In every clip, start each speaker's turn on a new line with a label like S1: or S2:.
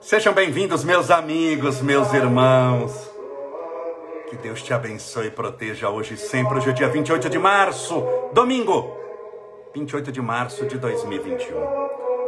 S1: Sejam bem-vindos, meus amigos, meus irmãos. Que Deus te abençoe e proteja hoje e sempre. Hoje é dia 28 de março, domingo, 28 de março de 2021.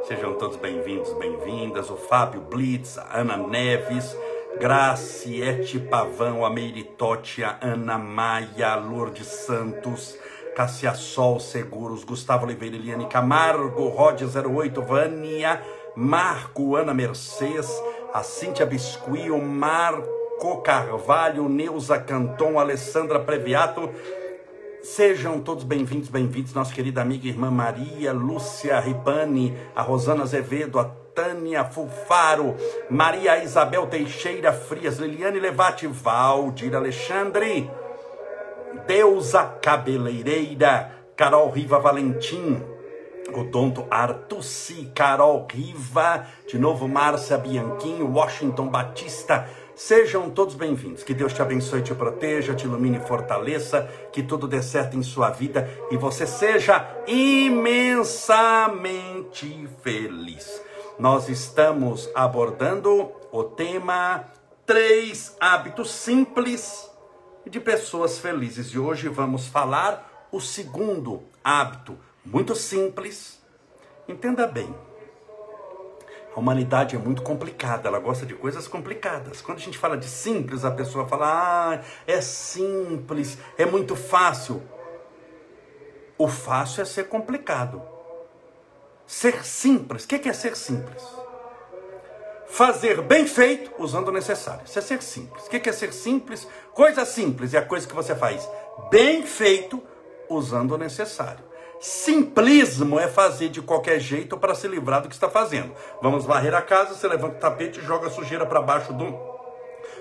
S1: Sejam todos bem-vindos, bem-vindas. O Fábio Blitz, a Ana Neves, Graciete Pavão, a Meiritote, Ana Maia, Lourdes Santos, Cassia Sol Seguros, Gustavo Oliveira, Eliane Camargo, Rod 08, Vânia. Marco, Ana Mercedes, a Cíntia Biscuit, Marco Carvalho, Neuza Canton, Alessandra Previato. Sejam todos bem-vindos, bem-vindos, nossa querida amiga irmã Maria Lúcia Ripani, a Rosana Azevedo, a Tânia Fulfaro, Maria Isabel Teixeira Frias, Liliane Levati, Valdir Alexandre, Deusa Cabeleireira, Carol Riva Valentim, Odonto Artucci, Carol Riva, de novo Márcia Bianchini, Washington Batista. Sejam todos bem-vindos. Que Deus te abençoe, te proteja, te ilumine e fortaleça, que tudo dê certo em sua vida e você seja imensamente feliz. Nós estamos abordando o tema Três hábitos simples de pessoas felizes. E hoje vamos falar o segundo hábito muito simples. Entenda bem. A humanidade é muito complicada, ela gosta de coisas complicadas. Quando a gente fala de simples, a pessoa fala: "Ah, é simples, é muito fácil". O fácil é ser complicado. Ser simples. O que é ser simples? Fazer bem feito usando o necessário. Isso é ser simples. O que é ser simples? Coisa simples é a coisa que você faz bem feito usando o necessário. Simplismo é fazer de qualquer jeito para se livrar do que está fazendo. Vamos varrer a casa, você levanta o tapete e joga a sujeira para baixo do,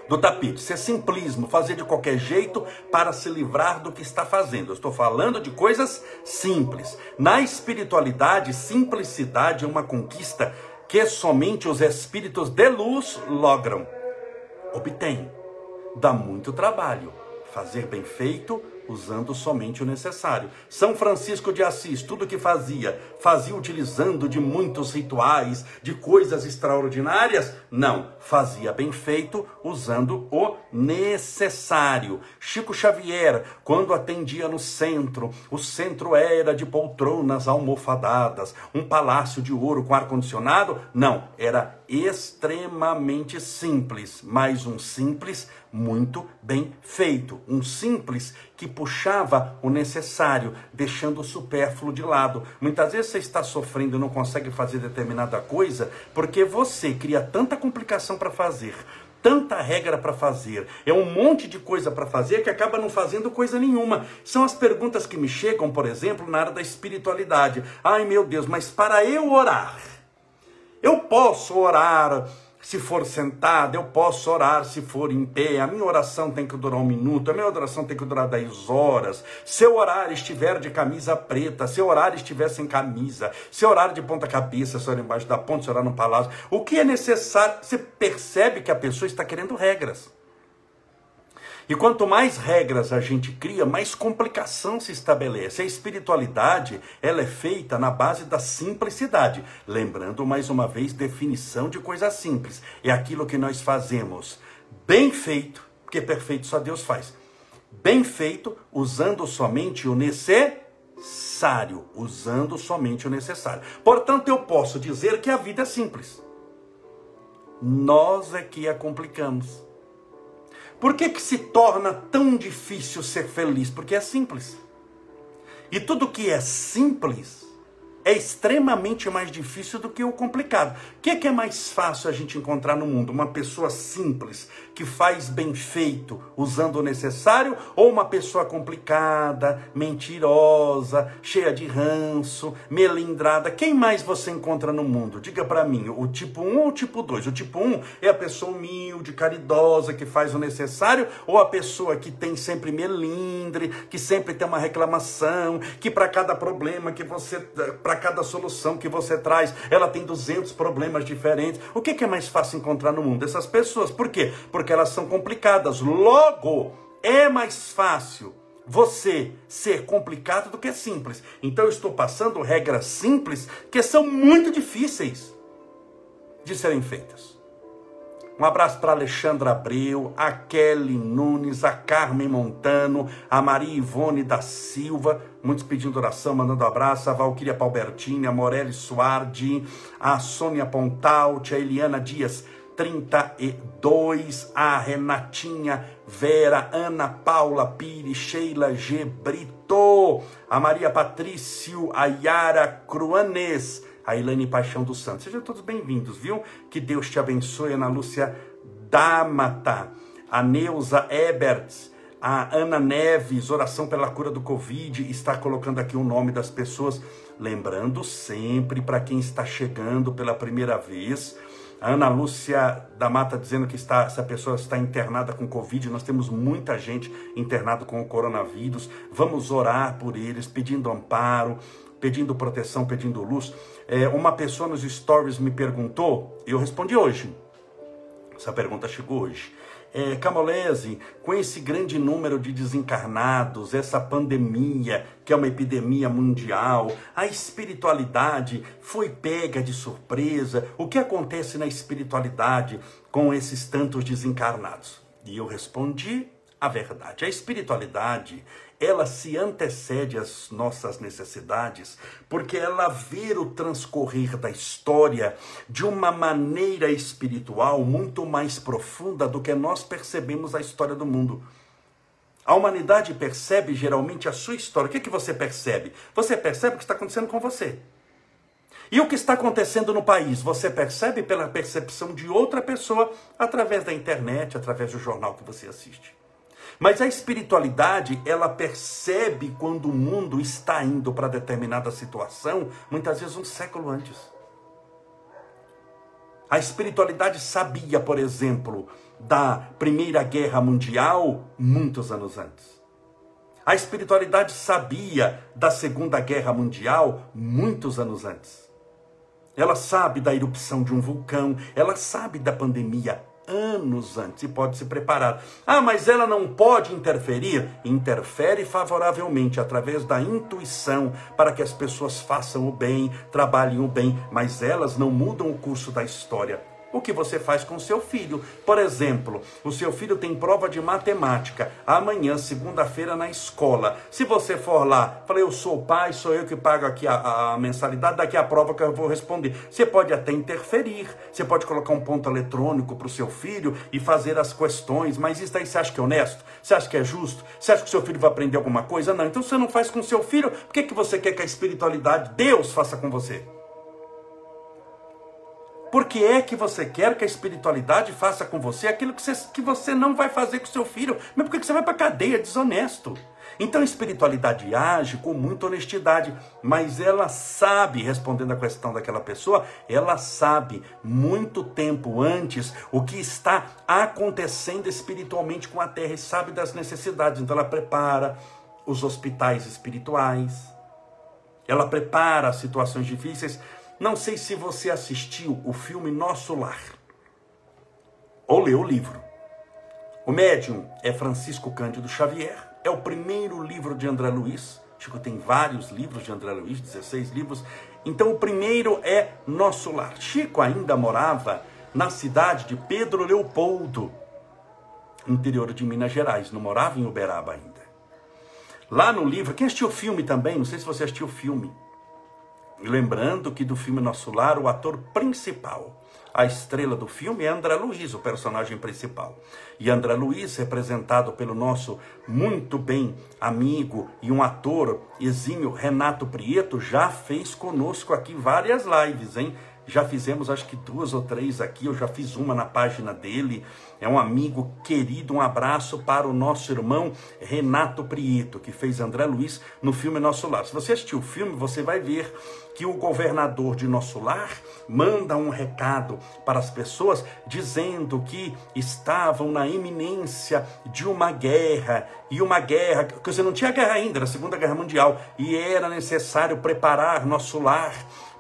S1: do tapete. Isso é simplismo, fazer de qualquer jeito para se livrar do que está fazendo. Eu estou falando de coisas simples. Na espiritualidade, simplicidade é uma conquista que somente os espíritos de luz logram, obtêm. Dá muito trabalho. Fazer bem feito usando somente o necessário. São Francisco de Assis, tudo que fazia, fazia utilizando de muitos rituais, de coisas extraordinárias? Não, fazia bem feito usando o necessário. Chico Xavier, quando atendia no centro, o centro era de poltronas almofadadas, um palácio de ouro com ar-condicionado? Não, era extremamente simples, mas um simples muito bem feito, um simples que puxava o necessário, deixando o supérfluo de lado. Muitas vezes você está sofrendo e não consegue fazer determinada coisa porque você cria tanta complicação para fazer, tanta regra para fazer, é um monte de coisa para fazer que acaba não fazendo coisa nenhuma. São as perguntas que me chegam, por exemplo, na área da espiritualidade. Ai meu Deus, mas para eu orar, eu posso orar se for sentado, eu posso orar se for em pé. A minha oração tem que durar um minuto, a minha oração tem que durar dez horas. Se eu orar estiver de camisa preta, se eu orar estiver sem camisa, se eu orar de ponta cabeça, se eu orar embaixo da ponta, se eu orar no palácio, o que é necessário? Você percebe que a pessoa está querendo regras. E quanto mais regras a gente cria, mais complicação se estabelece. A espiritualidade, ela é feita na base da simplicidade. Lembrando mais uma vez, definição de coisa simples. É aquilo que nós fazemos bem feito, porque perfeito só Deus faz. Bem feito, usando somente o necessário, usando somente o necessário. Portanto, eu posso dizer que a vida é simples. Nós é que a complicamos. Por que, que se torna tão difícil ser feliz? Porque é simples. E tudo que é simples é extremamente mais difícil do que o complicado. O que que é mais fácil a gente encontrar no mundo? Uma pessoa simples, que faz bem feito, usando o necessário, ou uma pessoa complicada, mentirosa, cheia de ranço, melindrada? Quem mais você encontra no mundo? Diga para mim, o tipo 1 ou o tipo 2? O tipo 1 é a pessoa humilde, caridosa, que faz o necessário, ou a pessoa que tem sempre melindre, que sempre tem uma reclamação, que para cada problema que você. Para cada solução que você traz. Ela tem 200 problemas diferentes. O que, que é mais fácil encontrar no mundo? Essas pessoas. Por quê? Porque elas são complicadas. Logo, é mais fácil você ser complicado do que simples. Então eu estou passando regras simples que são muito difíceis de serem feitas. Um abraço para Alexandra Abreu, a Kelly Nunes, a Carmen Montano, a Maria Ivone da Silva, muitos pedindo oração, mandando abraço, a Valquíria Palbertini, a Morelli Suardi, a Sônia Pontaut, a Eliana Dias 32, a Renatinha Vera, Ana Paula Pires, Sheila G. Brito, a Maria Patrício, a Yara Cruanes, a Ilane Paixão dos Santos. Sejam todos bem-vindos, viu? Que Deus te abençoe, Ana Lúcia Damata, a Neuza Eberts, a Ana Neves, oração pela cura do Covid, está colocando aqui o nome das pessoas. Lembrando sempre para quem está chegando pela primeira vez, a Ana Lúcia da Mata dizendo que está, essa pessoa está internada com Covid. Nós temos muita gente internada com o coronavírus. Vamos orar por eles, pedindo amparo, pedindo proteção, pedindo luz. É, uma pessoa nos stories me perguntou, eu respondi hoje. Essa pergunta chegou hoje. É, Camolese, com esse grande número de desencarnados, essa pandemia, que é uma epidemia mundial, a espiritualidade foi pega de surpresa. O que acontece na espiritualidade com esses tantos desencarnados? E eu respondi a verdade. A espiritualidade ela se antecede às nossas necessidades, porque ela vê o transcorrer da história de uma maneira espiritual muito mais profunda do que nós percebemos a história do mundo. A humanidade percebe geralmente a sua história. O que, é que você percebe? Você percebe o que está acontecendo com você. E o que está acontecendo no país? Você percebe pela percepção de outra pessoa através da internet, através do jornal que você assiste. Mas a espiritualidade, ela percebe quando o mundo está indo para determinada situação, muitas vezes um século antes. A espiritualidade sabia, por exemplo, da Primeira Guerra Mundial muitos anos antes. A espiritualidade sabia da Segunda Guerra Mundial muitos anos antes. Ela sabe da erupção de um vulcão, ela sabe da pandemia anos antes e pode se preparar. Ah, mas ela não pode interferir? Interfere favoravelmente através da intuição para que as pessoas façam o bem, trabalhem o bem, mas elas não mudam o curso da história o que você faz com seu filho. Por exemplo, o seu filho tem prova de matemática amanhã, segunda-feira, na escola. Se você for lá, fala, eu sou o pai, sou eu que pago aqui a, a mensalidade, daqui a prova que eu vou responder. Você pode até interferir, você pode colocar um ponto eletrônico para o seu filho e fazer as questões, mas isso aí você acha que é honesto? Você acha que é justo? Você acha que seu filho vai aprender alguma coisa? Não. Então você não faz com seu filho, por que, que você quer que a espiritualidade, Deus, faça com você? Por que é que você quer que a espiritualidade faça com você aquilo que você, que você não vai fazer com seu filho? Mas por que você vai para cadeia desonesto? Então a espiritualidade age com muita honestidade, mas ela sabe, respondendo a questão daquela pessoa, ela sabe muito tempo antes o que está acontecendo espiritualmente com a terra e sabe das necessidades. Então ela prepara os hospitais espirituais, ela prepara as situações difíceis não sei se você assistiu o filme Nosso Lar ou leu o livro. O médium é Francisco Cândido Xavier, é o primeiro livro de André Luiz. Chico tem vários livros de André Luiz, 16 livros. Então o primeiro é Nosso Lar. Chico ainda morava na cidade de Pedro Leopoldo, interior de Minas Gerais, não morava em Uberaba ainda. Lá no livro, quem assistiu o filme também, não sei se você assistiu o filme, Lembrando que do filme Nosso Lar, o ator principal, a estrela do filme é André Luiz, o personagem principal. E André Luiz, representado pelo nosso muito bem amigo e um ator exímio Renato Prieto, já fez conosco aqui várias lives, hein? Já fizemos acho que duas ou três aqui, eu já fiz uma na página dele. É um amigo querido, um abraço para o nosso irmão Renato Prieto, que fez André Luiz no filme Nosso Lar. Se você assistiu o filme, você vai ver que o governador de Nosso Lar manda um recado para as pessoas dizendo que estavam na iminência de uma guerra, e uma guerra, que você não tinha guerra ainda, era a Segunda Guerra Mundial, e era necessário preparar nosso lar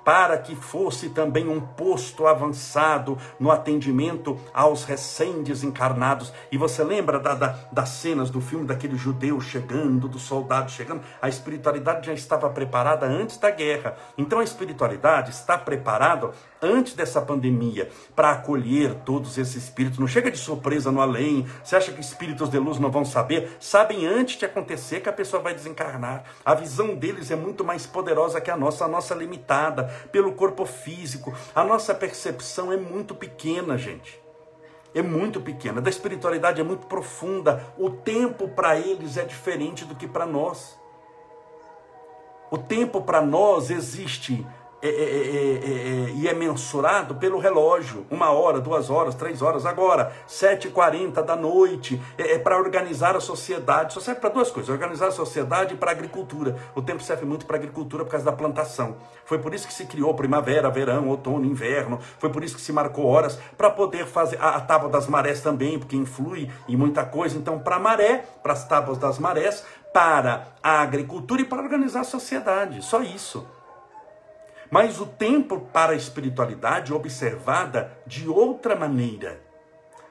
S1: para que fosse também um posto avançado no atendimento aos recém-desencarnados. E você lembra da, da, das cenas do filme daquele judeu chegando, do soldado chegando? A espiritualidade já estava preparada antes da guerra. Então a espiritualidade está preparada antes dessa pandemia para acolher todos esses espíritos. Não chega de surpresa no além. Você acha que espíritos de luz não vão saber? Sabem antes de acontecer que a pessoa vai desencarnar. A visão deles é muito mais poderosa que a nossa, a nossa limitada pelo corpo físico. A nossa percepção é muito pequena, gente. É muito pequena. Da espiritualidade é muito profunda. O tempo para eles é diferente do que para nós. O tempo para nós existe é é, é, é, é, e é mensurado pelo relógio, uma hora, duas horas, três horas, agora, sete e quarenta da noite, é, para organizar a sociedade, só serve para duas coisas, organizar a sociedade e para a agricultura, o tempo serve muito para a agricultura por causa da plantação, foi por isso que se criou primavera, verão, outono, inverno, foi por isso que se marcou horas, para poder fazer a, a tábua das marés também, porque influi em muita coisa, então para maré, para as tábuas das marés, para a agricultura e para organizar a sociedade, só isso. Mas o tempo para a espiritualidade é observada de outra maneira.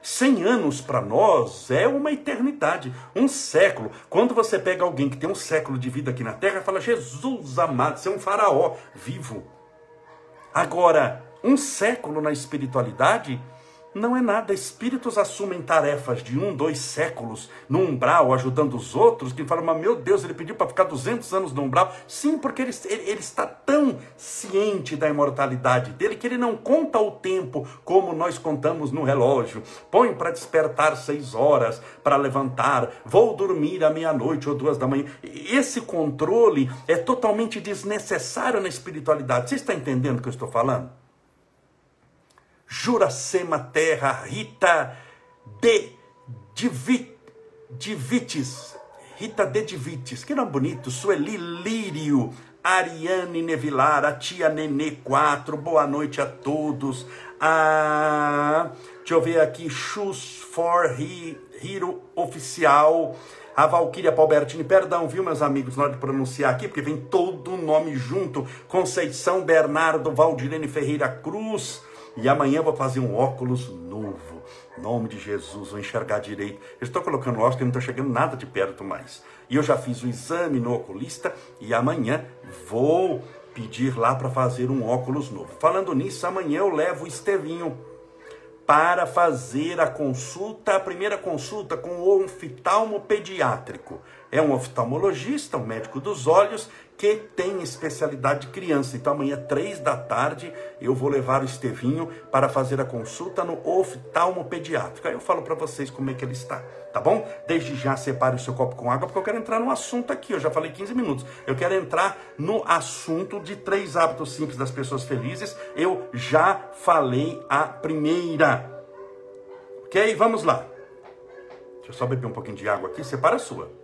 S1: Cem anos para nós é uma eternidade, um século. Quando você pega alguém que tem um século de vida aqui na Terra, fala: Jesus amado, você é um faraó vivo. Agora, um século na espiritualidade não é nada. Espíritos assumem tarefas de um, dois séculos no umbral, ajudando os outros, que falam, mas meu Deus, ele pediu para ficar 200 anos no umbral. Sim, porque ele, ele, ele, está tão ciente da imortalidade dele que ele não conta o tempo como nós contamos no relógio. Põe para despertar seis horas, para levantar, vou dormir à meia-noite ou duas da manhã. Esse controle é totalmente desnecessário na espiritualidade. Você está entendendo o que eu estou falando? Juracema Terra, Rita de Divites, Rita de Divites, que nome bonito, Sueli Lírio, Ariane Nevilar, a tia Nenê 4, boa noite a todos. Ah, deixa eu ver aqui, Shoes for Hero Oficial. A Valquíria Palbertini, perdão, viu, meus amigos, na hora de pronunciar aqui, porque vem todo o nome junto. Conceição Bernardo Valdirene Ferreira Cruz. E amanhã vou fazer um óculos novo. Nome de Jesus, vou enxergar direito. Eu estou colocando óculos que não estou chegando nada de perto mais. E eu já fiz o exame no oculista e amanhã vou pedir lá para fazer um óculos novo. Falando nisso, amanhã eu levo o Estevinho para fazer a consulta, a primeira consulta com o oftalmo pediátrico. É um oftalmologista, um médico dos olhos, que tem especialidade de criança. Então, amanhã, três da tarde, eu vou levar o Estevinho para fazer a consulta no oftalmo pediátrico. Aí eu falo para vocês como é que ele está, tá bom? Desde já, separe o seu copo com água, porque eu quero entrar no assunto aqui. Eu já falei 15 minutos. Eu quero entrar no assunto de três hábitos simples das pessoas felizes. Eu já falei a primeira. Ok? Vamos lá. Deixa eu só beber um pouquinho de água aqui. Separa a sua.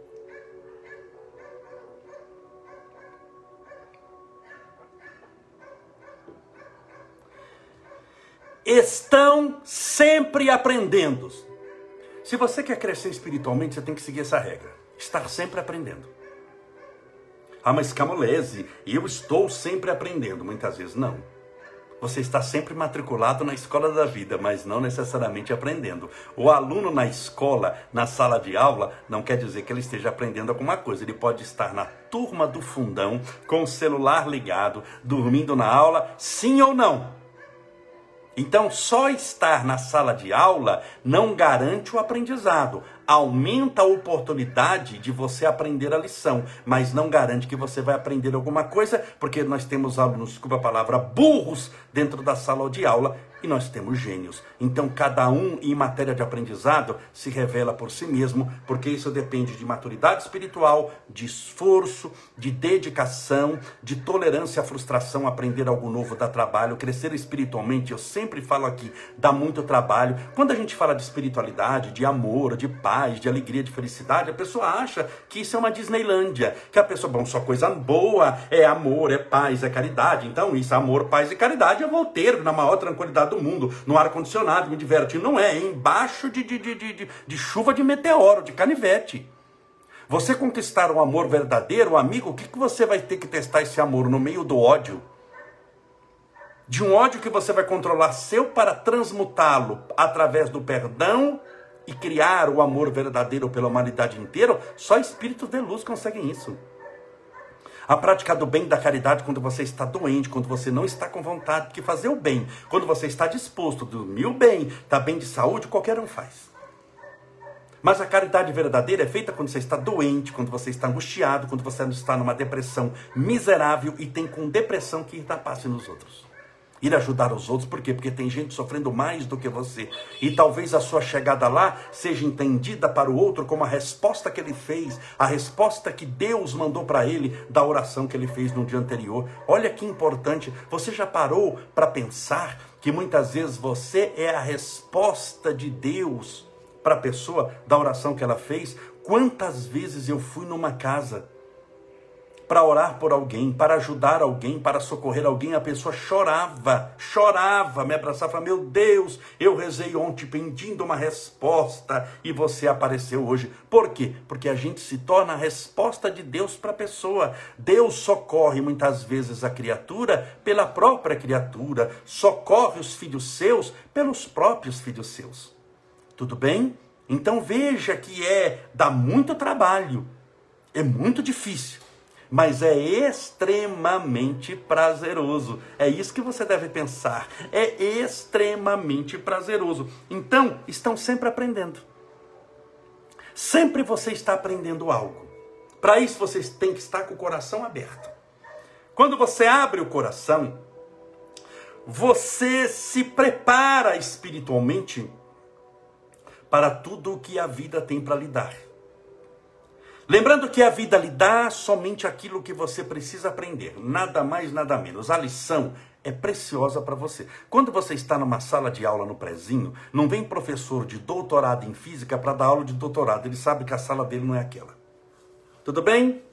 S1: Estão sempre aprendendo. Se você quer crescer espiritualmente, você tem que seguir essa regra: estar sempre aprendendo. Ah, mas Camolese, eu estou sempre aprendendo. Muitas vezes não. Você está sempre matriculado na escola da vida, mas não necessariamente aprendendo. O aluno na escola, na sala de aula, não quer dizer que ele esteja aprendendo alguma coisa. Ele pode estar na turma do fundão, com o celular ligado, dormindo na aula, sim ou não. Então, só estar na sala de aula não garante o aprendizado. Aumenta a oportunidade de você aprender a lição, mas não garante que você vai aprender alguma coisa, porque nós temos alunos, desculpa a palavra, burros dentro da sala de aula e nós temos gênios. Então, cada um, em matéria de aprendizado, se revela por si mesmo, porque isso depende de maturidade espiritual, de esforço, de dedicação, de tolerância à frustração, aprender algo novo dá trabalho, crescer espiritualmente, eu sempre falo aqui, dá muito trabalho. Quando a gente fala de espiritualidade, de amor, de paz, de alegria, de felicidade, a pessoa acha que isso é uma Disneylândia, que a pessoa, bom, só coisa boa é amor, é paz, é caridade. Então, isso, amor, paz e caridade, eu vou ter na maior tranquilidade do mundo, no ar-condicionado, me divertindo. Não é, é embaixo de, de, de, de, de chuva de meteoro, de canivete. Você conquistar um amor verdadeiro, amigo, o que, que você vai ter que testar esse amor no meio do ódio? De um ódio que você vai controlar seu para transmutá-lo através do perdão e criar o amor verdadeiro pela humanidade inteira, só espíritos de luz conseguem isso. A prática do bem da caridade quando você está doente, quando você não está com vontade de fazer o bem, quando você está disposto o bem, está bem de saúde, qualquer um faz. Mas a caridade verdadeira é feita quando você está doente, quando você está angustiado, quando você está numa depressão miserável e tem com depressão que ir dar passe nos outros ir ajudar os outros, por quê? Porque tem gente sofrendo mais do que você. E talvez a sua chegada lá seja entendida para o outro como a resposta que ele fez, a resposta que Deus mandou para ele da oração que ele fez no dia anterior. Olha que importante. Você já parou para pensar que muitas vezes você é a resposta de Deus para a pessoa da oração que ela fez? Quantas vezes eu fui numa casa para orar por alguém, para ajudar alguém, para socorrer alguém, a pessoa chorava, chorava, me abraçava, falava, meu Deus, eu rezei ontem pedindo uma resposta e você apareceu hoje. Por quê? Porque a gente se torna a resposta de Deus para a pessoa. Deus socorre muitas vezes a criatura pela própria criatura, socorre os filhos seus pelos próprios filhos seus. Tudo bem? Então veja que é, dá muito trabalho, é muito difícil mas é extremamente prazeroso. É isso que você deve pensar. É extremamente prazeroso. Então, estão sempre aprendendo. Sempre você está aprendendo algo. Para isso, você tem que estar com o coração aberto. Quando você abre o coração, você se prepara espiritualmente para tudo o que a vida tem para lhe dar. Lembrando que a vida lhe dá somente aquilo que você precisa aprender, nada mais, nada menos. A lição é preciosa para você. Quando você está numa sala de aula no prezinho, não vem professor de doutorado em física para dar aula de doutorado, ele sabe que a sala dele não é aquela. Tudo bem?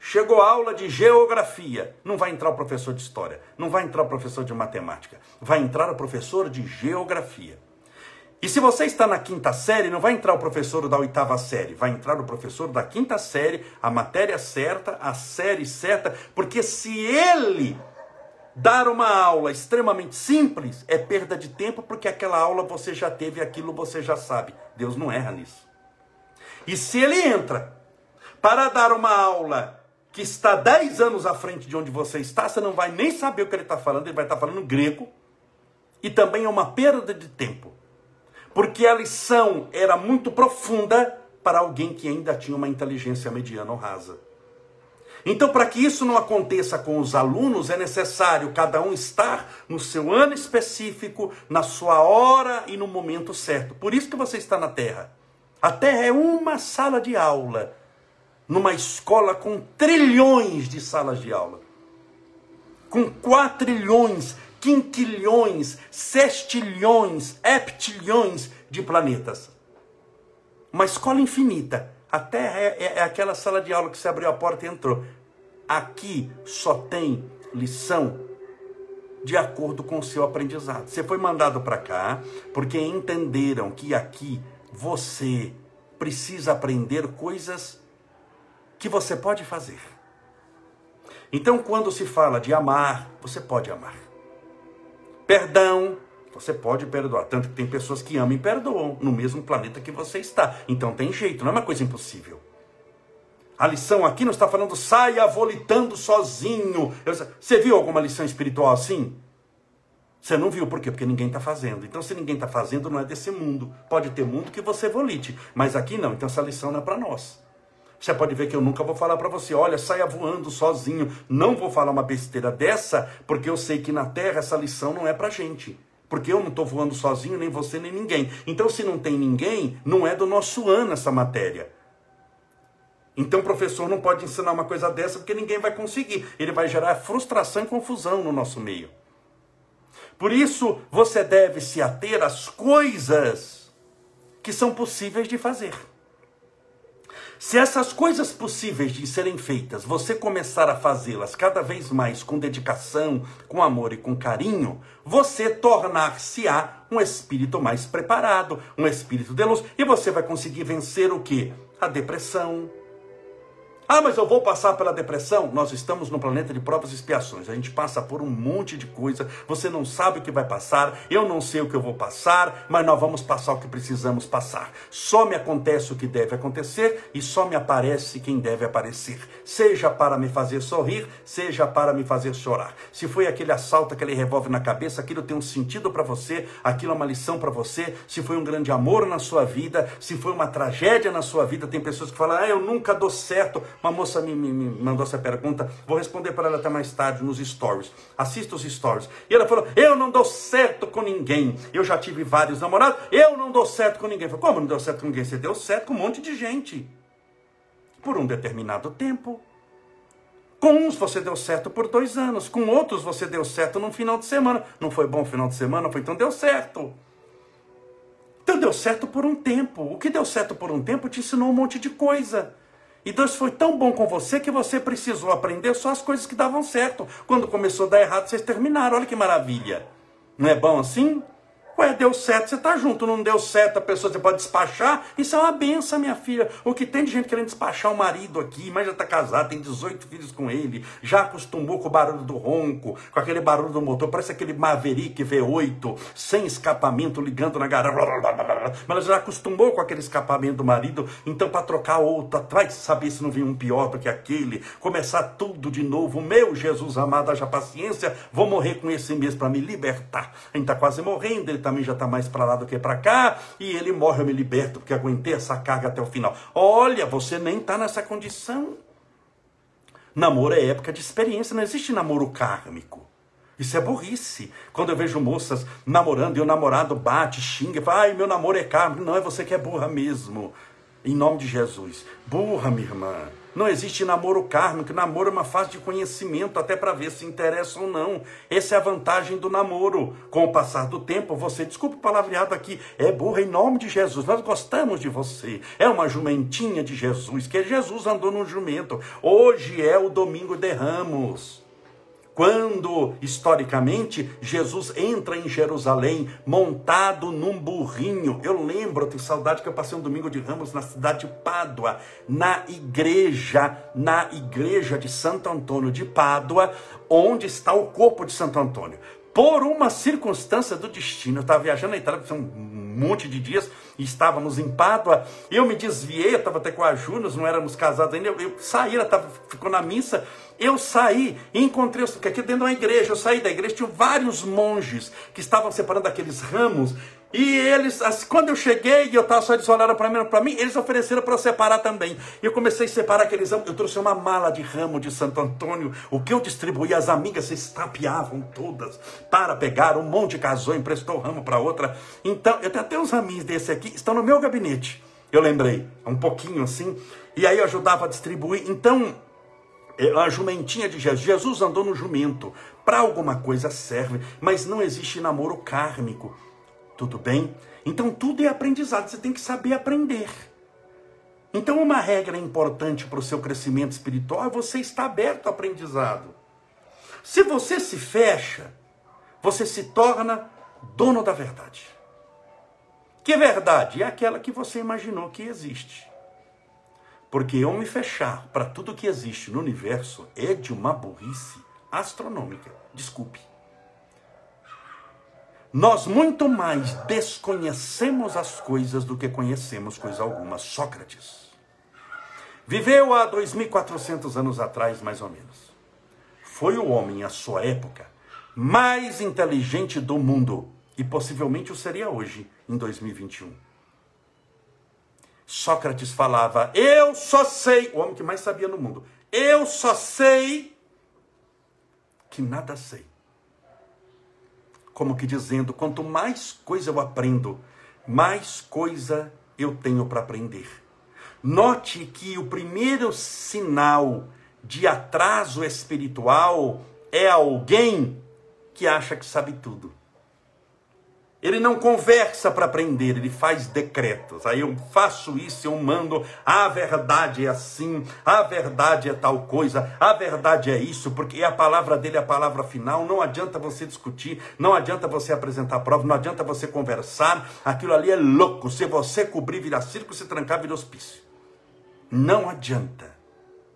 S1: Chegou a aula de geografia, não vai entrar o professor de história, não vai entrar o professor de matemática, vai entrar o professor de geografia. E se você está na quinta série, não vai entrar o professor da oitava série, vai entrar o professor da quinta série, a matéria certa, a série certa, porque se ele dar uma aula extremamente simples, é perda de tempo, porque aquela aula você já teve, aquilo você já sabe. Deus não erra nisso. E se ele entra para dar uma aula que está 10 anos à frente de onde você está, você não vai nem saber o que ele está falando, ele vai estar falando grego, e também é uma perda de tempo porque a lição era muito profunda para alguém que ainda tinha uma inteligência mediana ou rasa. Então, para que isso não aconteça com os alunos, é necessário cada um estar no seu ano específico, na sua hora e no momento certo. Por isso que você está na Terra. A Terra é uma sala de aula, numa escola com trilhões de salas de aula, com quatrilhões quinquilhões, sextilhões, heptilhões de planetas. Uma escola infinita. A Terra é, é, é, aquela sala de aula que você abriu a porta e entrou. Aqui só tem lição de acordo com o seu aprendizado. Você foi mandado para cá porque entenderam que aqui você precisa aprender coisas que você pode fazer. Então, quando se fala de amar, você pode amar. Perdão, você pode perdoar. Tanto que tem pessoas que amam e perdoam no mesmo planeta que você está. Então tem jeito, não é uma coisa impossível. A lição aqui não está falando saia volitando sozinho. Você viu alguma lição espiritual assim? Você não viu por quê? Porque ninguém está fazendo. Então, se ninguém está fazendo, não é desse mundo. Pode ter mundo que você volite, mas aqui não. Então, essa lição não é para nós. Você pode ver que eu nunca vou falar para você, olha, saia voando sozinho. Não vou falar uma besteira dessa, porque eu sei que na Terra essa lição não é para gente. Porque eu não estou voando sozinho, nem você, nem ninguém. Então, se não tem ninguém, não é do nosso ano essa matéria. Então, o professor não pode ensinar uma coisa dessa, porque ninguém vai conseguir. Ele vai gerar frustração e confusão no nosso meio. Por isso, você deve se ater às coisas que são possíveis de fazer. Se essas coisas possíveis de serem feitas, você começar a fazê-las cada vez mais com dedicação, com amor e com carinho, você tornar-se-á um espírito mais preparado, um espírito de luz, e você vai conseguir vencer o que? A depressão, ah, mas eu vou passar pela depressão? Nós estamos no planeta de provas e expiações. A gente passa por um monte de coisa. Você não sabe o que vai passar. Eu não sei o que eu vou passar. Mas nós vamos passar o que precisamos passar. Só me acontece o que deve acontecer e só me aparece quem deve aparecer. Seja para me fazer sorrir, seja para me fazer chorar. Se foi aquele assalto, aquele revólver na cabeça, aquilo tem um sentido para você. Aquilo é uma lição para você. Se foi um grande amor na sua vida, se foi uma tragédia na sua vida, tem pessoas que falam: ah, eu nunca dou certo. Uma moça me, me, me mandou essa pergunta, vou responder para ela até mais tarde nos stories. Assista os stories. E ela falou: Eu não dou certo com ninguém. Eu já tive vários namorados, eu não dou certo com ninguém. Eu falei, Como não deu certo com ninguém? Você deu certo com um monte de gente. Por um determinado tempo. Com uns você deu certo por dois anos, com outros você deu certo num final de semana. Não foi bom o final de semana? Foi então deu certo. Então deu certo por um tempo. O que deu certo por um tempo te ensinou um monte de coisa. E Deus foi tão bom com você que você precisou aprender só as coisas que davam certo. Quando começou a dar errado, vocês terminaram. Olha que maravilha. Não é bom assim? Ué, deu certo, você está junto, não deu certo, a pessoa você pode despachar. Isso é uma benção, minha filha. O que tem de gente querendo despachar o marido aqui, mas já está casado, tem 18 filhos com ele, já acostumou com o barulho do ronco, com aquele barulho do motor, parece aquele Maverick V8, sem escapamento, ligando na garagem. Mas ela já acostumou com aquele escapamento do marido, então para trocar outro, vai saber se não vem um pior do que aquele, começar tudo de novo. Meu Jesus amado, haja paciência, vou morrer com esse mesmo para me libertar. A gente está quase morrendo, ele tá também já está mais para lá do que para cá, e ele morre, eu me liberto, porque aguentei essa carga até o final. Olha, você nem está nessa condição. Namoro é época de experiência, não existe namoro kármico. Isso é burrice. Quando eu vejo moças namorando e o namorado bate, xinga, fala, ai, meu namoro é kármico. Não, é você que é burra mesmo. Em nome de Jesus. Burra, minha irmã. Não existe namoro kármico. Namoro é uma fase de conhecimento, até para ver se interessa ou não. Essa é a vantagem do namoro. Com o passar do tempo, você, desculpa o palavreado aqui, é burra em nome de Jesus. Nós gostamos de você. É uma jumentinha de Jesus, que Jesus andou no jumento. Hoje é o domingo de Ramos. Quando, historicamente, Jesus entra em Jerusalém montado num burrinho. Eu lembro, tenho saudade que eu passei um domingo de Ramos na cidade de Pádua, na igreja, na igreja de Santo Antônio de Pádua, onde está o corpo de Santo Antônio. Por uma circunstância do destino, eu estava viajando na Itália, um monte de dias, estávamos em Pádua, eu me desviei, eu estava até com a Ju, nós não éramos casados ainda, eu, eu saí, ela tava, ficou na missa, eu saí e encontrei, porque aqui dentro da igreja, eu saí da igreja, tinha vários monges que estavam separando aqueles ramos, e eles, quando eu cheguei e eu estava só eles olharam para mim, para mim, eles ofereceram para separar também. E eu comecei a separar aqueles ramos. Eu trouxe uma mala de ramo de Santo Antônio. O que eu distribuí, as amigas se estapeavam todas para pegar. Um monte casou, emprestou ramo para outra. Então, eu tenho até uns raminhos desse aqui, estão no meu gabinete. Eu lembrei, um pouquinho assim. E aí eu ajudava a distribuir. Então, é, a jumentinha de Jesus. Jesus andou no jumento. Para alguma coisa serve, mas não existe namoro kármico. Tudo bem? Então tudo é aprendizado, você tem que saber aprender. Então uma regra importante para o seu crescimento espiritual é você estar aberto ao aprendizado. Se você se fecha, você se torna dono da verdade. Que verdade? É aquela que você imaginou que existe. Porque eu me fechar para tudo que existe no universo é de uma burrice astronômica. Desculpe. Nós muito mais desconhecemos as coisas do que conhecemos coisa alguma. Sócrates viveu há 2.400 anos atrás, mais ou menos. Foi o homem, à sua época, mais inteligente do mundo e possivelmente o seria hoje, em 2021. Sócrates falava: Eu só sei, o homem que mais sabia no mundo, eu só sei que nada sei. Como que dizendo: quanto mais coisa eu aprendo, mais coisa eu tenho para aprender. Note que o primeiro sinal de atraso espiritual é alguém que acha que sabe tudo. Ele não conversa para aprender, ele faz decretos. Aí eu faço isso, eu mando, a verdade é assim, a verdade é tal coisa, a verdade é isso, porque a palavra dele é a palavra final. Não adianta você discutir, não adianta você apresentar prova, não adianta você conversar. Aquilo ali é louco. Se você cobrir, virar circo, se trancar, vira hospício. Não adianta.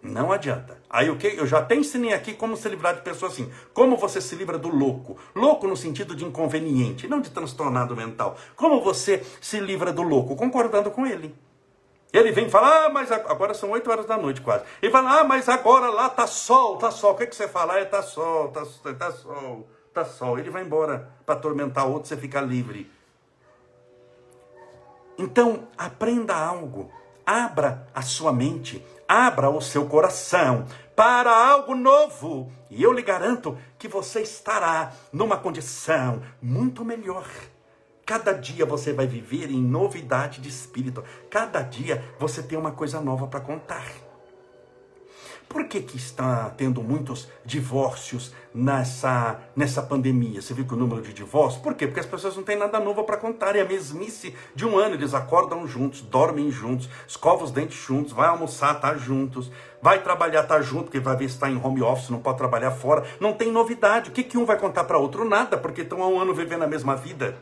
S1: Não adianta. Aí o que? Eu já até ensinei aqui como se livrar de pessoas assim. Como você se livra do louco? Louco no sentido de inconveniente, não de transtornado mental. Como você se livra do louco? Concordando com ele. Ele vem falar, ah, mas agora são 8 horas da noite quase. Ele fala, ah, mas agora lá tá sol, tá sol. O que, que você fala? Ah, é, tá sol, tá, tá sol, tá sol. Ele vai embora para atormentar outro, você fica livre. Então, aprenda algo. Abra a sua mente, abra o seu coração para algo novo. E eu lhe garanto que você estará numa condição muito melhor. Cada dia você vai viver em novidade de espírito. Cada dia você tem uma coisa nova para contar. Por que, que está tendo muitos divórcios nessa, nessa pandemia? Você viu que o número de divórcios? Por quê? Porque as pessoas não têm nada novo para contar. É a mesmice de um ano. Eles acordam juntos, dormem juntos, escovam os dentes juntos, vai almoçar, tá juntos, vai trabalhar, tá junto, porque vai ver se está em home office, não pode trabalhar fora. Não tem novidade. O que, que um vai contar para outro? Nada, porque estão há um ano vivendo a mesma vida.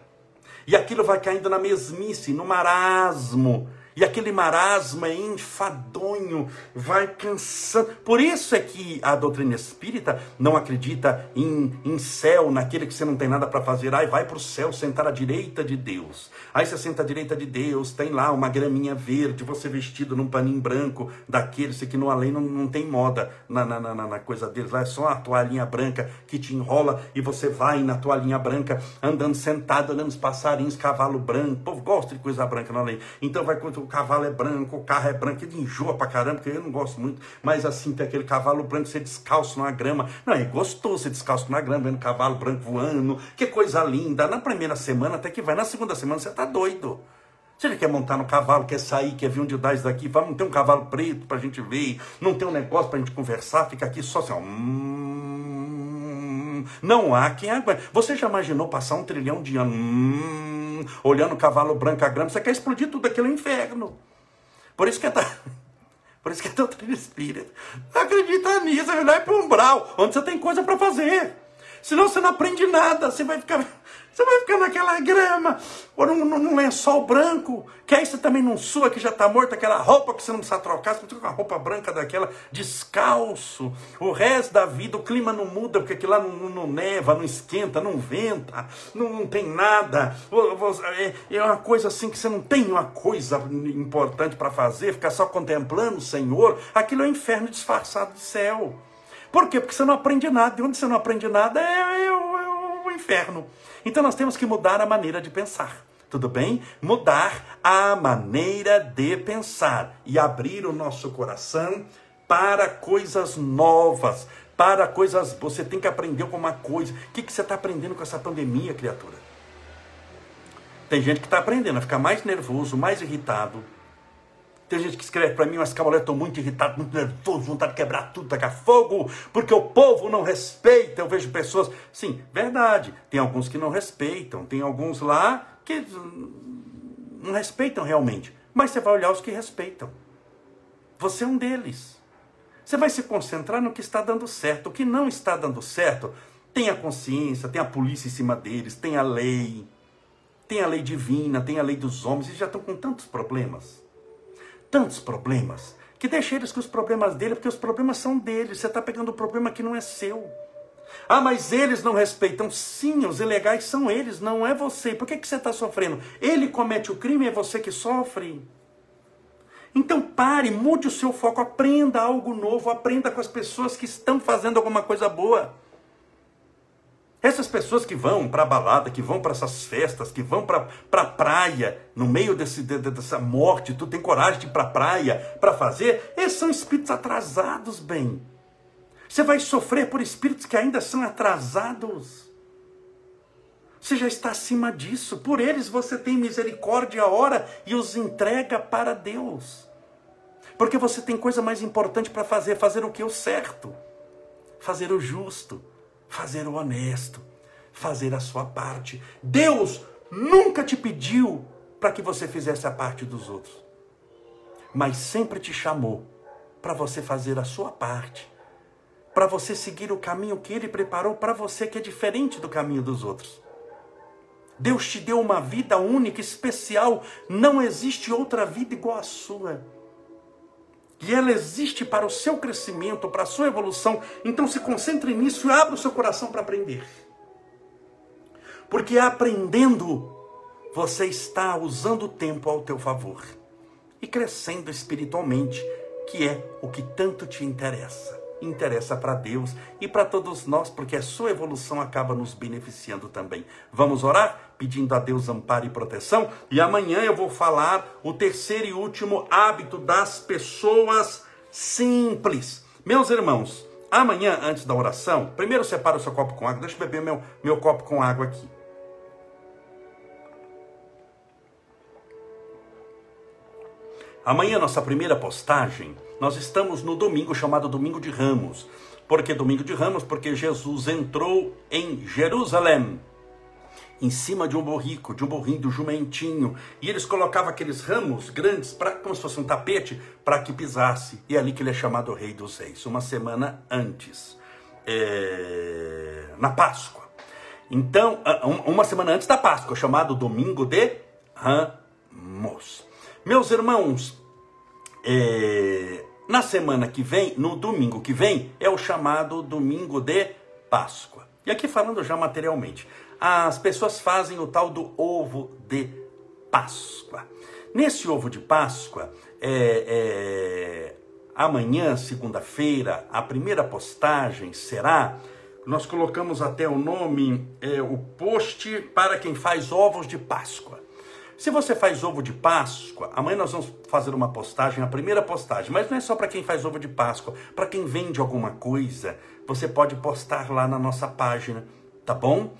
S1: E aquilo vai caindo na mesmice, no marasmo e aquele marasma enfadonho, vai cansando. Por isso é que a doutrina espírita não acredita em, em céu, naquele que você não tem nada para fazer. Aí vai para o céu sentar à direita de Deus. Aí você senta à direita de Deus, tem lá uma graminha verde, você vestido num paninho branco daqueles que no além não, não tem moda na, na, na, na coisa deles. Lá é só a toalhinha branca que te enrola e você vai na toalhinha branca andando sentado, olhando os passarinhos, cavalo branco. O povo gosta de coisa branca no além. Então vai cavalo é branco, o carro é branco, ele enjoa pra caramba, porque eu não gosto muito, mas assim, tem aquele cavalo branco, você descalço na grama. Não, é gostoso você descalço na grama, vendo cavalo branco voando, que coisa linda. Na primeira semana até que vai, na segunda semana você tá doido. Você quer montar no cavalo, quer sair, quer vir um de das daqui, vamos ter um cavalo preto pra gente ver, não tem um negócio pra gente conversar, fica aqui só assim, ó. Hum, não há quem aguente. Você já imaginou passar um trilhão de anos hum, olhando o cavalo branco a grama? Você quer explodir tudo aquilo no inferno. Por isso que é, por isso que é doutrina espírita. Acredita nisso, vai lá para um umbral, onde você tem coisa para fazer. Senão você não aprende nada, você vai ficar você vai ficar naquela grama, ou num, num lençol branco, que aí você também não sua, que já está morto, aquela roupa que você não precisa trocar, você fica com a roupa branca daquela, descalço. O resto da vida, o clima não muda, porque aquilo lá não, não, neva, não esquenta, não venta, não, não tem nada. É, é uma coisa assim que você não tem uma coisa importante para fazer, ficar só contemplando o Senhor. Aquilo é um inferno disfarçado de céu. Por quê? Porque você não aprende nada. E onde você não aprende nada é, é, o, é o inferno. Então nós temos que mudar a maneira de pensar. Tudo bem? Mudar a maneira de pensar e abrir o nosso coração para coisas novas, para coisas. Você tem que aprender alguma coisa. O que, que você está aprendendo com essa pandemia, criatura? Tem gente que está aprendendo a ficar mais nervoso, mais irritado, tem gente que escreve para mim, mas Camalé, estou muito irritado, muito nervoso, vontade de quebrar tudo, tacar fogo, porque o povo não respeita. Eu vejo pessoas. Sim, verdade. Tem alguns que não respeitam, tem alguns lá que não respeitam realmente. Mas você vai olhar os que respeitam. Você é um deles. Você vai se concentrar no que está dando certo. O que não está dando certo, tem a consciência, tem a polícia em cima deles, tem a lei, tem a lei divina, tem a lei dos homens, eles já estão com tantos problemas tantos problemas, que deixe eles com os problemas dele, porque os problemas são deles. Você está pegando um problema que não é seu. Ah, mas eles não respeitam. Sim, os ilegais são eles, não é você. Por que, que você está sofrendo? Ele comete o crime, é você que sofre. Então pare, mude o seu foco, aprenda algo novo, aprenda com as pessoas que estão fazendo alguma coisa boa. Essas pessoas que vão para a balada, que vão para essas festas, que vão para a praia, no meio desse, de, dessa morte, tu tem coragem de ir para a praia para fazer, esses são espíritos atrasados, bem. Você vai sofrer por espíritos que ainda são atrasados. Você já está acima disso. Por eles você tem misericórdia a hora e os entrega para Deus. Porque você tem coisa mais importante para fazer: fazer o que é o certo, fazer o justo fazer o honesto, fazer a sua parte. Deus nunca te pediu para que você fizesse a parte dos outros, mas sempre te chamou para você fazer a sua parte, para você seguir o caminho que Ele preparou para você, que é diferente do caminho dos outros. Deus te deu uma vida única, especial, não existe outra vida igual à sua e ela existe para o seu crescimento, para a sua evolução. Então se concentre nisso e abra o seu coração para aprender. Porque aprendendo, você está usando o tempo ao teu favor e crescendo espiritualmente, que é o que tanto te interessa interessa para Deus e para todos nós, porque a sua evolução acaba nos beneficiando também. Vamos orar pedindo a Deus amparo e proteção? E amanhã eu vou falar o terceiro e último hábito das pessoas simples. Meus irmãos, amanhã, antes da oração, primeiro separa o seu copo com água. Deixa eu beber meu, meu copo com água aqui. Amanhã, nossa primeira postagem nós estamos no domingo chamado Domingo de Ramos. Por que Domingo de Ramos? Porque Jesus entrou em Jerusalém, em cima de um borrico, de um borrinho do jumentinho, e eles colocavam aqueles ramos grandes, pra, como se fosse um tapete, para que pisasse. E é ali que ele é chamado Rei dos Reis, uma semana antes, é, na Páscoa. Então, uma semana antes da Páscoa, chamado Domingo de Ramos. Meus irmãos, é, na semana que vem, no domingo que vem, é o chamado domingo de Páscoa. E aqui falando já materialmente, as pessoas fazem o tal do ovo de Páscoa. Nesse ovo de Páscoa, é, é, amanhã, segunda-feira, a primeira postagem será. Nós colocamos até o nome, é, o post para quem faz ovos de Páscoa. Se você faz ovo de Páscoa, amanhã nós vamos fazer uma postagem, a primeira postagem, mas não é só para quem faz ovo de Páscoa, para quem vende alguma coisa, você pode postar lá na nossa página, tá bom?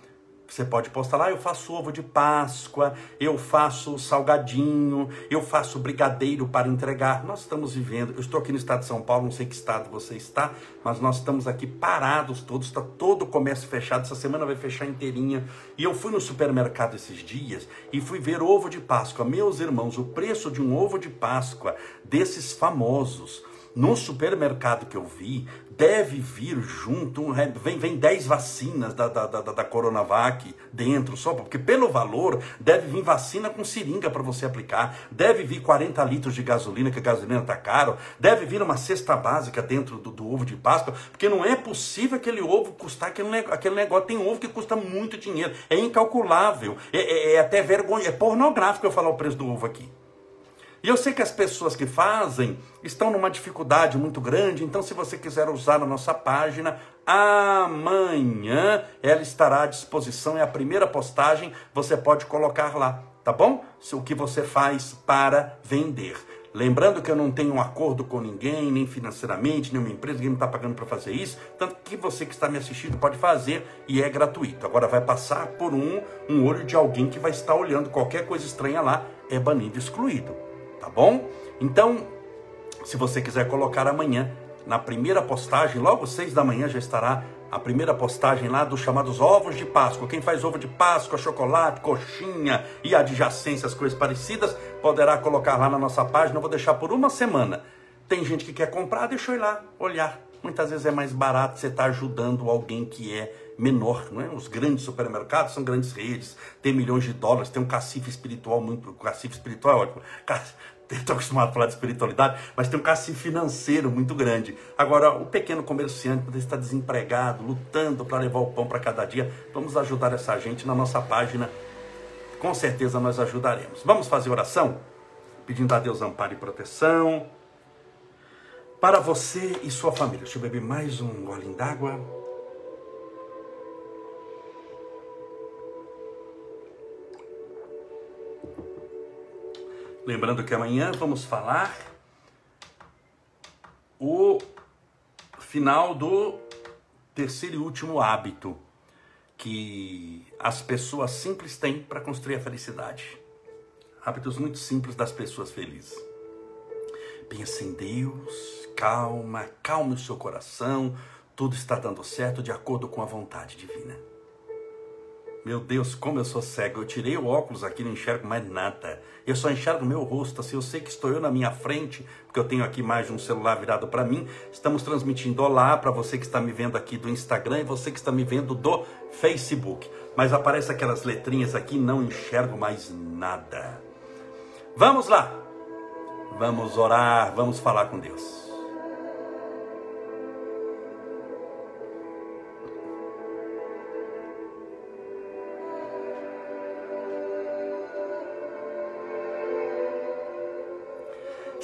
S1: Você pode postar lá, eu faço ovo de Páscoa, eu faço salgadinho, eu faço brigadeiro para entregar. Nós estamos vivendo, eu estou aqui no estado de São Paulo, não sei que estado você está, mas nós estamos aqui parados todos, está todo o comércio fechado, essa semana vai fechar inteirinha. E eu fui no supermercado esses dias e fui ver ovo de Páscoa. Meus irmãos, o preço de um ovo de Páscoa desses famosos no supermercado que eu vi, deve vir junto, um, vem, vem 10 vacinas da, da, da, da Coronavac dentro, só porque pelo valor deve vir vacina com seringa para você aplicar, deve vir 40 litros de gasolina, que a gasolina está caro, deve vir uma cesta básica dentro do, do, ovo de Páscoa, porque não é possível aquele ovo custar aquele, aquele negócio. Tem ovo que custa muito dinheiro, é incalculável, é, é, é até vergonha, é pornográfico eu falar o preço do ovo aqui. E eu sei que as pessoas que fazem estão numa dificuldade muito grande, então se você quiser usar na nossa página, amanhã ela estará à disposição, é a primeira postagem, você pode colocar lá, tá bom? O que você faz para vender. Lembrando que eu não tenho um acordo com ninguém, nem financeiramente, nenhuma empresa, ninguém me está pagando para fazer isso. Tanto que você que está me assistindo pode fazer e é gratuito. Agora vai passar por um, um olho de alguém que vai estar olhando qualquer coisa estranha lá, é banido, excluído tá bom? Então, se você quiser colocar amanhã, na primeira postagem, logo seis da manhã já estará a primeira postagem lá dos chamados ovos de Páscoa. Quem faz ovo de Páscoa, chocolate, coxinha e adjacências, coisas parecidas, poderá colocar lá na nossa página. Eu vou deixar por uma semana. Tem gente que quer comprar, deixa eu ir lá olhar. Muitas vezes é mais barato você estar tá ajudando alguém que é menor, não é? Os grandes supermercados são grandes redes, tem milhões de dólares, tem um cacife espiritual muito, cacife espiritual é ótimo. Estou acostumado a falar de espiritualidade, mas tem um cacife financeiro muito grande. Agora, o pequeno comerciante poder estar desempregado, lutando para levar o pão para cada dia, vamos ajudar essa gente na nossa página. Com certeza nós ajudaremos. Vamos fazer oração? Pedindo a Deus amparo e proteção para você e sua família. Deixa eu beber mais um golinho d'água. Lembrando que amanhã vamos falar o final do terceiro e último hábito que as pessoas simples têm para construir a felicidade. Hábitos muito simples das pessoas felizes. Pensa em Deus calma, calme o seu coração, tudo está dando certo de acordo com a vontade divina. Meu Deus, como eu sou cego. Eu tirei o óculos aqui, não enxergo mais nada. Eu só enxergo meu rosto. Assim, eu sei que estou eu na minha frente, porque eu tenho aqui mais de um celular virado para mim. Estamos transmitindo olá para você que está me vendo aqui do Instagram e você que está me vendo do Facebook. Mas aparece aquelas letrinhas aqui, não enxergo mais nada. Vamos lá. Vamos orar, vamos falar com Deus.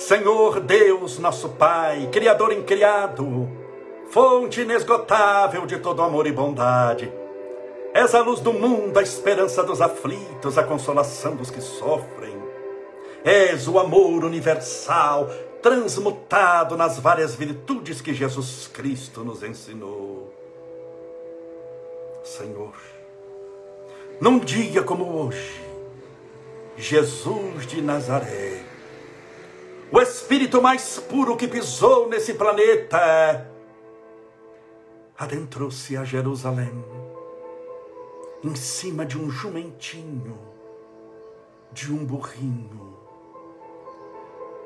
S1: Senhor Deus, nosso Pai, Criador incriado, fonte inesgotável de todo amor e bondade. És a luz do mundo, a esperança dos aflitos, a consolação dos que sofrem. És o amor universal, transmutado nas várias virtudes que Jesus Cristo nos ensinou. Senhor, num dia como hoje, Jesus de Nazaré, o espírito mais puro que pisou nesse planeta, adentrou-se a Jerusalém, em cima de um jumentinho, de um burrinho.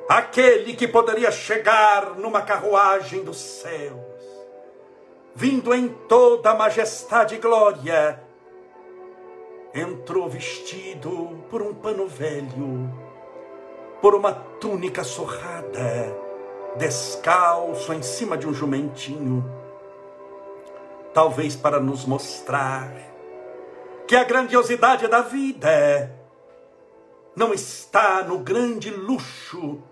S1: Aquele que poderia chegar numa carruagem dos céus, vindo em toda a majestade e glória, entrou vestido por um pano velho por uma túnica sorrada, descalço em cima de um jumentinho, talvez para nos mostrar que a grandiosidade da vida não está no grande luxo,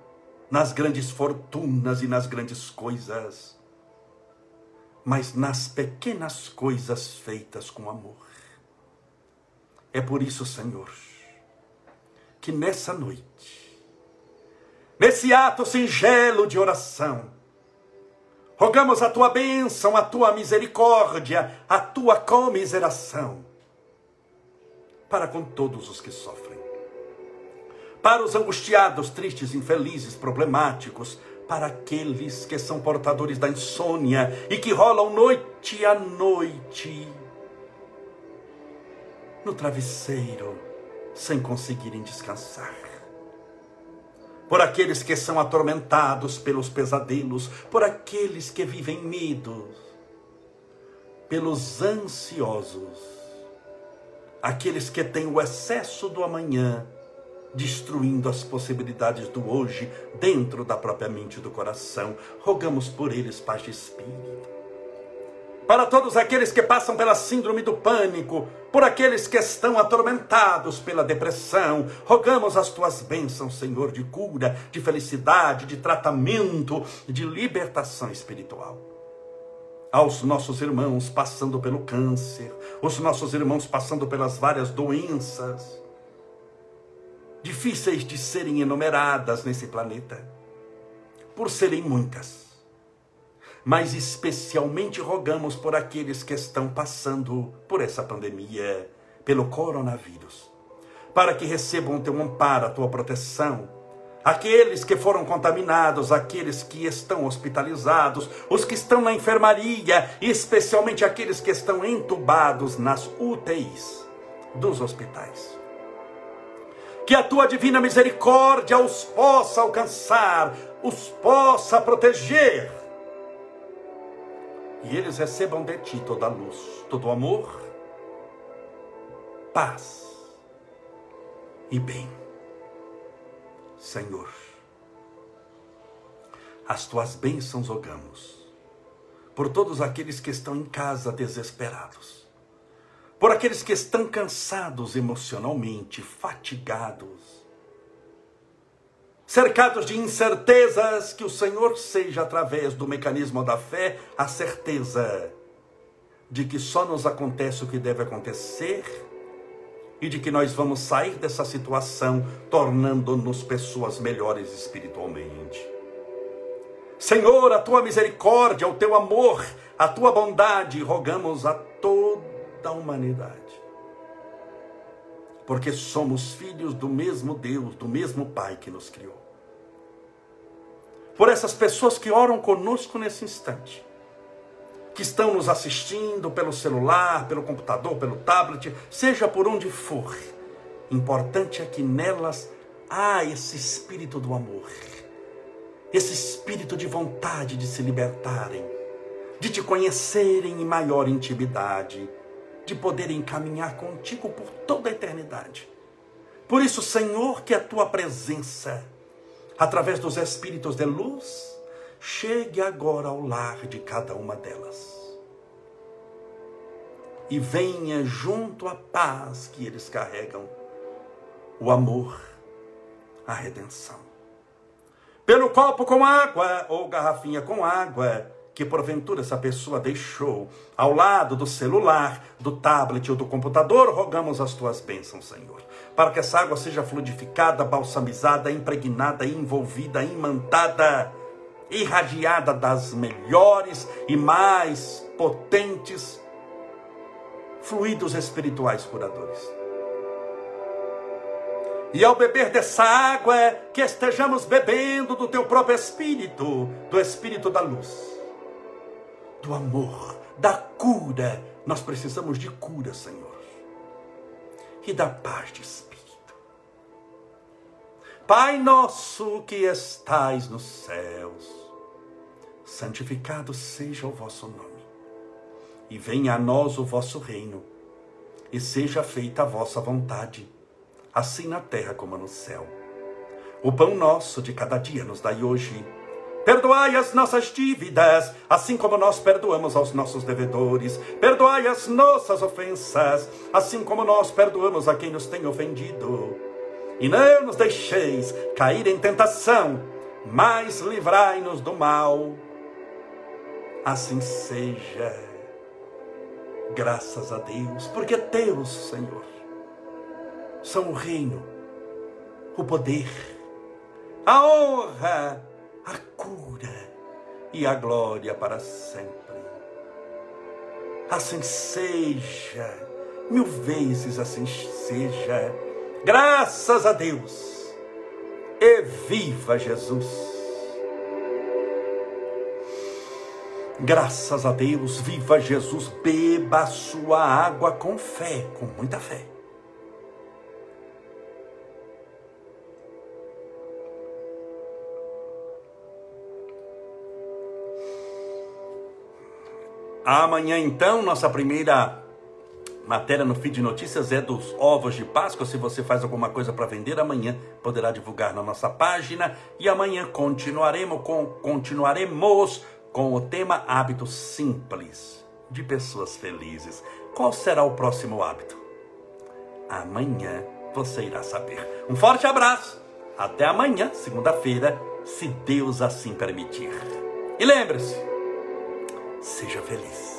S1: nas grandes fortunas e nas grandes coisas, mas nas pequenas coisas feitas com amor. É por isso, Senhor, que nessa noite nesse ato singelo de oração. Rogamos a tua bênção, a tua misericórdia, a tua comiseração para com todos os que sofrem. Para os angustiados, tristes, infelizes, problemáticos, para aqueles que são portadores da insônia e que rolam noite a noite no travesseiro sem conseguirem descansar por aqueles que são atormentados pelos pesadelos, por aqueles que vivem medos, pelos ansiosos, aqueles que têm o excesso do amanhã, destruindo as possibilidades do hoje dentro da própria mente do coração. Rogamos por eles paz de espírito para todos aqueles que passam pela síndrome do pânico, por aqueles que estão atormentados pela depressão. Rogamos as tuas bênçãos, Senhor, de cura, de felicidade, de tratamento, de libertação espiritual. Aos nossos irmãos passando pelo câncer, os nossos irmãos passando pelas várias doenças, difíceis de serem enumeradas nesse planeta, por serem muitas mas especialmente rogamos por aqueles que estão passando por essa pandemia, pelo coronavírus, para que recebam teu amparo, a tua proteção. Aqueles que foram contaminados, aqueles que estão hospitalizados, os que estão na enfermaria, especialmente aqueles que estão entubados nas UTIs dos hospitais. Que a tua divina misericórdia os possa alcançar, os possa proteger e eles recebam de ti toda a luz, todo o amor, paz e bem. Senhor, as tuas bênçãos rogamos por todos aqueles que estão em casa desesperados, por aqueles que estão cansados emocionalmente, fatigados, cercados de incertezas, que o Senhor seja, através do mecanismo da fé, a certeza de que só nos acontece o que deve acontecer e de que nós vamos sair dessa situação tornando-nos pessoas melhores espiritualmente. Senhor, a tua misericórdia, o teu amor, a tua bondade, rogamos a toda a humanidade. Porque somos filhos do mesmo Deus, do mesmo Pai que nos criou. Por essas pessoas que oram conosco nesse instante, que estão nos assistindo pelo celular, pelo computador, pelo tablet, seja por onde for. Importante é que nelas há esse espírito do amor esse espírito de vontade de se libertarem, de te conhecerem em maior intimidade, de poderem caminhar contigo por toda a eternidade. Por isso, Senhor, que a tua presença, através dos espíritos de luz, chegue agora ao lar de cada uma delas. E venha junto à paz que eles carregam, o amor, a redenção pelo copo com água ou garrafinha com água que porventura essa pessoa deixou ao lado do celular, do tablet ou do computador, rogamos as tuas bênçãos, Senhor, para que essa água seja fluidificada, balsamizada, impregnada, envolvida, imantada, irradiada das melhores e mais potentes fluidos espirituais curadores. E ao beber dessa água, que estejamos bebendo do teu próprio Espírito, do Espírito da luz, do amor, da cura. Nós precisamos de cura, Senhor, e da paz de Espírito. Pai nosso que estais nos céus, santificado seja o vosso nome, e venha a nós o vosso reino, e seja feita a vossa vontade assim na terra como no céu. O pão nosso de cada dia nos dai hoje. Perdoai as nossas dívidas, assim como nós perdoamos aos nossos devedores. Perdoai as nossas ofensas, assim como nós perdoamos a quem nos tem ofendido. E não nos deixeis cair em tentação, mas livrai-nos do mal. Assim seja. Graças a Deus, porque Deus, Senhor são o reino, o poder, a honra, a cura e a glória para sempre. Assim seja, mil vezes assim seja. Graças a Deus. E viva Jesus. Graças a Deus, viva Jesus, beba a sua água com fé, com muita fé. Amanhã, então, nossa primeira matéria no feed de notícias é dos ovos de Páscoa. Se você faz alguma coisa para vender, amanhã poderá divulgar na nossa página. E amanhã continuaremos com, continuaremos com o tema hábitos simples de pessoas felizes. Qual será o próximo hábito? Amanhã você irá saber. Um forte abraço. Até amanhã, segunda-feira, se Deus assim permitir. E lembre-se, Seja feliz.